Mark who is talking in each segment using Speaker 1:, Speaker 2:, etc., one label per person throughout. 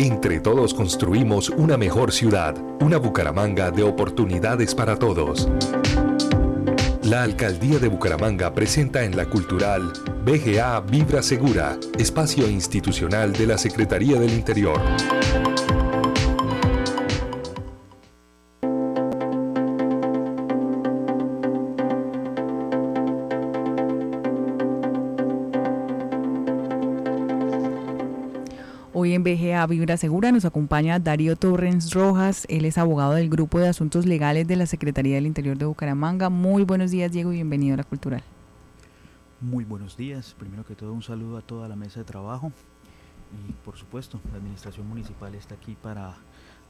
Speaker 1: Entre todos construimos una mejor ciudad, una Bucaramanga de oportunidades para todos. La Alcaldía de Bucaramanga presenta en la cultural BGA Vibra Segura, espacio institucional de la Secretaría del Interior.
Speaker 2: Hoy en BGA Vibra Segura nos acompaña Darío Torrens Rojas. Él es abogado del Grupo de Asuntos Legales de la Secretaría del Interior de Bucaramanga. Muy buenos días, Diego, y bienvenido a la Cultural.
Speaker 3: Muy buenos días. Primero que todo, un saludo a toda la mesa de trabajo. Y por supuesto, la Administración Municipal está aquí para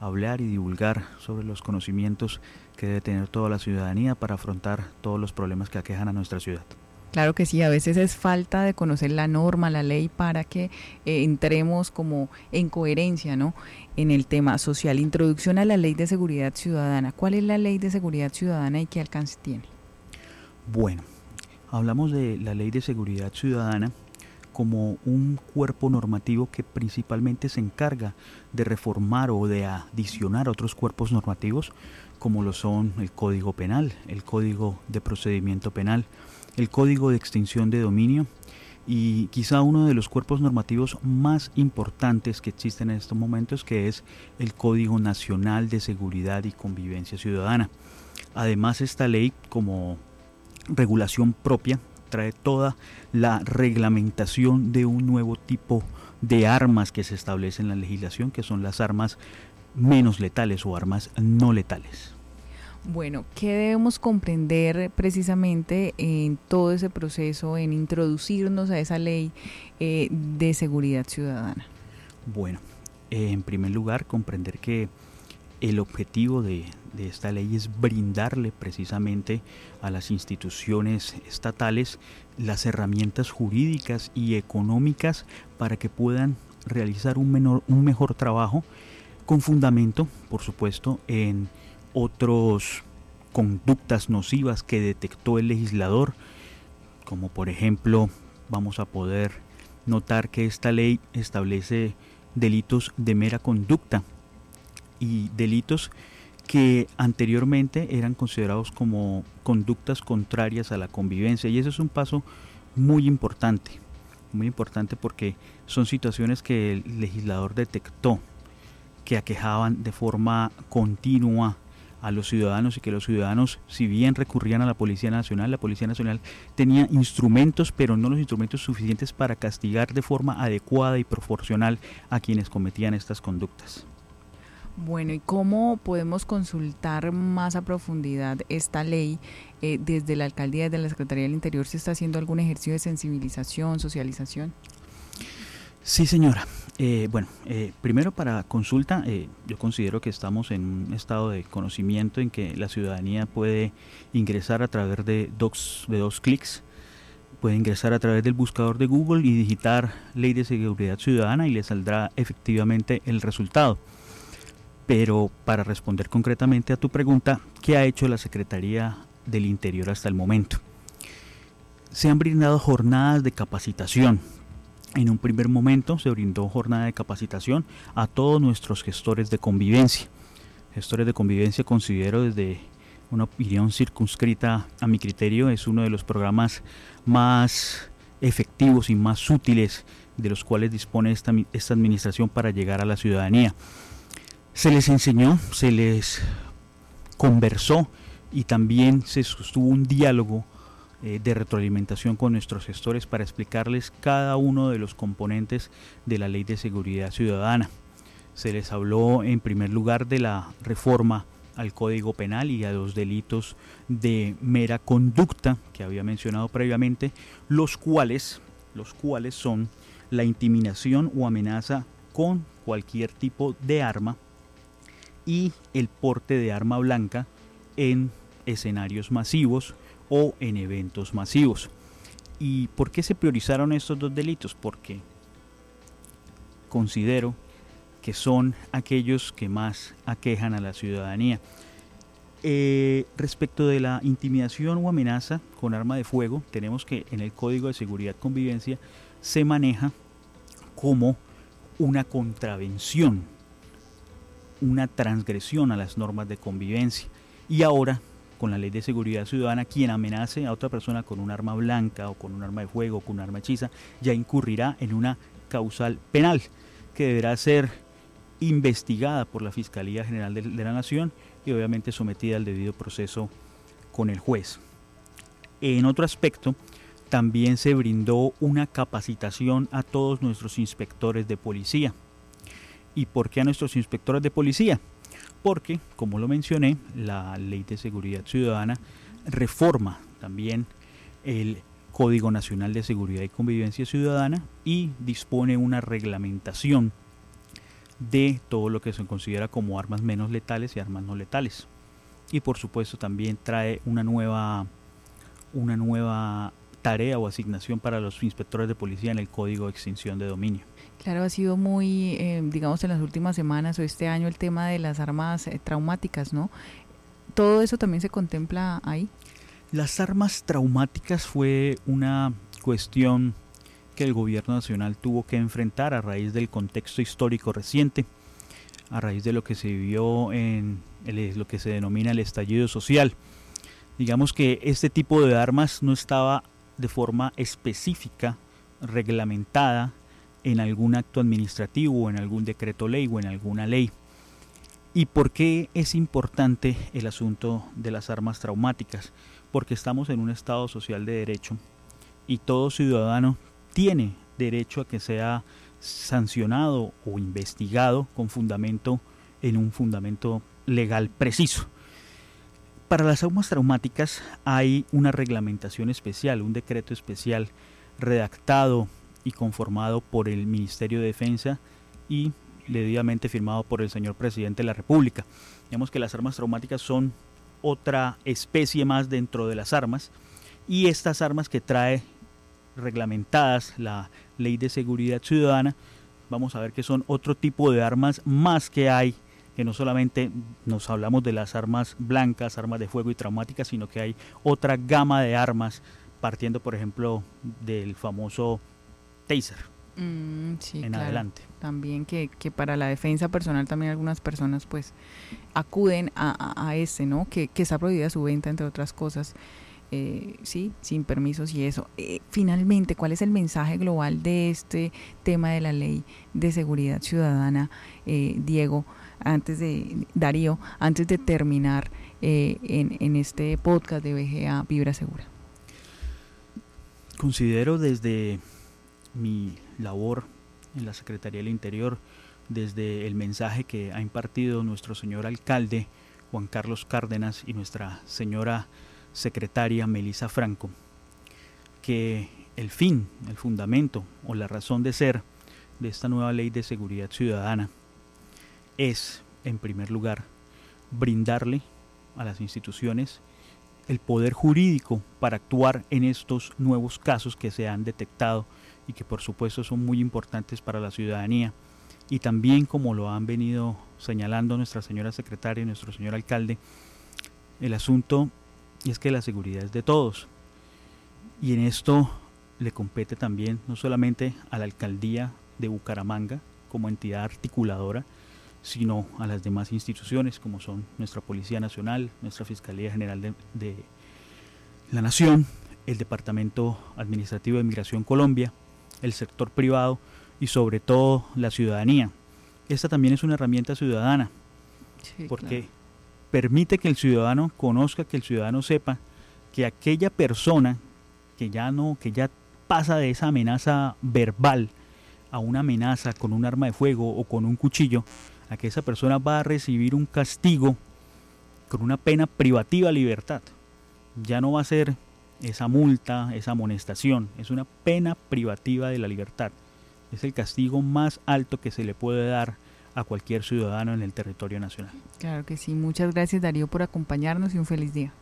Speaker 3: hablar y divulgar sobre los conocimientos que debe tener toda la ciudadanía para afrontar todos los problemas que aquejan a nuestra ciudad.
Speaker 2: Claro que sí, a veces es falta de conocer la norma, la ley, para que eh, entremos como en coherencia ¿no? en el tema social. Introducción a la ley de seguridad ciudadana. ¿Cuál es la ley de seguridad ciudadana y qué alcance tiene?
Speaker 3: Bueno, hablamos de la ley de seguridad ciudadana como un cuerpo normativo que principalmente se encarga de reformar o de adicionar otros cuerpos normativos como lo son el Código Penal, el Código de Procedimiento Penal, el Código de Extinción de Dominio y quizá uno de los cuerpos normativos más importantes que existen en estos momentos, que es el Código Nacional de Seguridad y Convivencia Ciudadana. Además, esta ley, como regulación propia, trae toda la reglamentación de un nuevo tipo de armas que se establece en la legislación, que son las armas menos letales o armas no letales.
Speaker 2: Bueno, ¿qué debemos comprender precisamente en todo ese proceso, en introducirnos a esa ley eh, de seguridad ciudadana?
Speaker 3: Bueno, eh, en primer lugar, comprender que el objetivo de, de, esta ley es brindarle precisamente a las instituciones estatales las herramientas jurídicas y económicas para que puedan realizar un, menor, un mejor trabajo con fundamento, por supuesto, en otros conductas nocivas que detectó el legislador, como por ejemplo vamos a poder notar que esta ley establece delitos de mera conducta y delitos que anteriormente eran considerados como conductas contrarias a la convivencia. Y eso es un paso muy importante, muy importante porque son situaciones que el legislador detectó que aquejaban de forma continua a los ciudadanos y que los ciudadanos, si bien recurrían a la Policía Nacional, la Policía Nacional tenía instrumentos, pero no los instrumentos suficientes para castigar de forma adecuada y proporcional a quienes cometían estas conductas.
Speaker 2: Bueno, ¿y cómo podemos consultar más a profundidad esta ley? Eh, desde la alcaldía, desde la Secretaría del Interior, ¿se está haciendo algún ejercicio de sensibilización, socialización?
Speaker 3: Sí, señora. Eh, bueno, eh, primero para consulta, eh, yo considero que estamos en un estado de conocimiento en que la ciudadanía puede ingresar a través de dos, de dos clics, puede ingresar a través del buscador de Google y digitar Ley de Seguridad Ciudadana y le saldrá efectivamente el resultado. Pero para responder concretamente a tu pregunta, ¿qué ha hecho la Secretaría del Interior hasta el momento? Se han brindado jornadas de capacitación en un primer momento se brindó jornada de capacitación a todos nuestros gestores de convivencia. Gestores de convivencia considero desde una opinión circunscrita a mi criterio es uno de los programas más efectivos y más útiles de los cuales dispone esta, esta administración para llegar a la ciudadanía. Se les enseñó, se les conversó y también se sostuvo un diálogo de retroalimentación con nuestros gestores para explicarles cada uno de los componentes de la ley de seguridad ciudadana. Se les habló en primer lugar de la reforma al Código Penal y a los delitos de mera conducta que había mencionado previamente, los cuales, los cuales son la intimidación o amenaza con cualquier tipo de arma y el porte de arma blanca en escenarios masivos o en eventos masivos. ¿Y por qué se priorizaron estos dos delitos? Porque considero que son aquellos que más aquejan a la ciudadanía. Eh, respecto de la intimidación o amenaza con arma de fuego, tenemos que en el Código de Seguridad Convivencia se maneja como una contravención, una transgresión a las normas de convivencia. Y ahora, con la ley de seguridad ciudadana, quien amenace a otra persona con un arma blanca o con un arma de fuego o con un arma hechiza, ya incurrirá en una causal penal que deberá ser investigada por la Fiscalía General de, la Nación y obviamente sometida al debido proceso con el juez. En otro aspecto, también se brindó una capacitación a todos nuestros inspectores de policía. ¿Y por qué a nuestros inspectores de policía? Porque, como lo mencioné, la Ley de Seguridad Ciudadana reforma también el Código Nacional de Seguridad y Convivencia Ciudadana y dispone una reglamentación de todo lo que se considera como armas menos letales y armas no letales. Y por supuesto también trae una nueva, una nueva tarea o asignación para los inspectores de policía en el Código de Extinción de Dominio.
Speaker 2: Claro, ha sido muy, eh, digamos, en las últimas semanas o este año el tema de las armas eh, traumáticas, ¿no? ¿Todo eso también se contempla ahí?
Speaker 3: Las armas traumáticas fue una cuestión que el gobierno nacional tuvo que enfrentar a raíz del contexto histórico reciente, a raíz de lo que se vivió en lo que se denomina el estallido social. Digamos que este tipo de armas no estaba de forma específica, reglamentada en algún acto administrativo, en algún decreto ley o en alguna ley. ¿Y por qué es importante el asunto de las armas traumáticas? Porque estamos en un Estado social de derecho y todo ciudadano tiene derecho a que sea sancionado o investigado con fundamento en un fundamento legal preciso. Para las armas traumáticas hay una reglamentación especial, un decreto especial redactado y conformado por el Ministerio de Defensa y debidamente firmado por el señor presidente de la República. Digamos que las armas traumáticas son otra especie más dentro de las armas y estas armas que trae reglamentadas la ley de seguridad ciudadana, vamos a ver que son otro tipo de armas más que hay, que no solamente nos hablamos de las armas blancas, armas de fuego y traumáticas, sino que hay otra gama de armas, partiendo por ejemplo del famoso taser.
Speaker 2: Mm, en adelante. También que, para la defensa personal también algunas personas pues acuden a, a, ese, ¿no? Que, que está prohibida su venta, entre otras cosas. Eh, sí, sin permisos y eso. Eh, finalmente, ¿cuál es el mensaje global de este tema de la ley de seguridad ciudadana, eh, Diego? Antes de Darío, antes de terminar en, en este podcast de BGA Vibra Segura.
Speaker 3: Considero desde mi labor en la Secretaría del Interior, desde el mensaje que ha impartido nuestro señor alcalde Juan Carlos Cárdenas y nuestra señora secretaria Melisa Franco, que el fin, el fundamento o la razón de ser de esta nueva ley de seguridad ciudadana es, en primer lugar, brindarle a las instituciones el poder jurídico para actuar en estos nuevos casos que se han detectado y que por supuesto son muy importantes para la ciudadanía. Y también, como lo han venido señalando nuestra señora secretaria y nuestro señor alcalde, el asunto y es que la seguridad es de todos. Y en esto le compete también no solamente a la alcaldía de Bucaramanga como entidad articuladora, sino a las demás instituciones como son nuestra Policía Nacional, nuestra Fiscalía General de, la Nación, el Departamento Administrativo de Migración Colombia, el sector privado y sobre todo la ciudadanía. Esta también es una herramienta ciudadana, porque permite que el ciudadano conozca, que el ciudadano sepa que aquella persona que ya no, que ya pasa de esa amenaza verbal a una amenaza con un arma de fuego o con un cuchillo, a que esa persona va a recibir un castigo con una pena privativa de libertad. Ya no va a ser esa multa, esa amonestación, es una pena privativa de la libertad. Es el castigo más alto que se le puede dar a cualquier ciudadano en el territorio nacional.
Speaker 2: Claro que sí. Muchas gracias Darío por acompañarnos y un feliz día.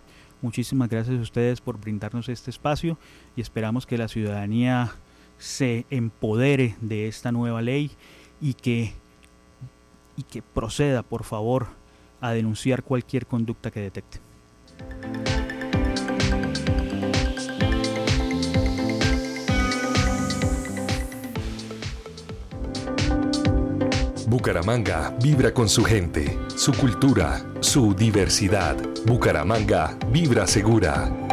Speaker 3: Muchísimas gracias a ustedes por brindarnos este espacio y esperamos que la ciudadanía se empodere de esta nueva ley y que, y que proceda, por favor, a denunciar cualquier conducta que detecte.
Speaker 1: Bucaramanga vibra con su gente, su cultura, su diversidad. Bucaramanga vibra segura.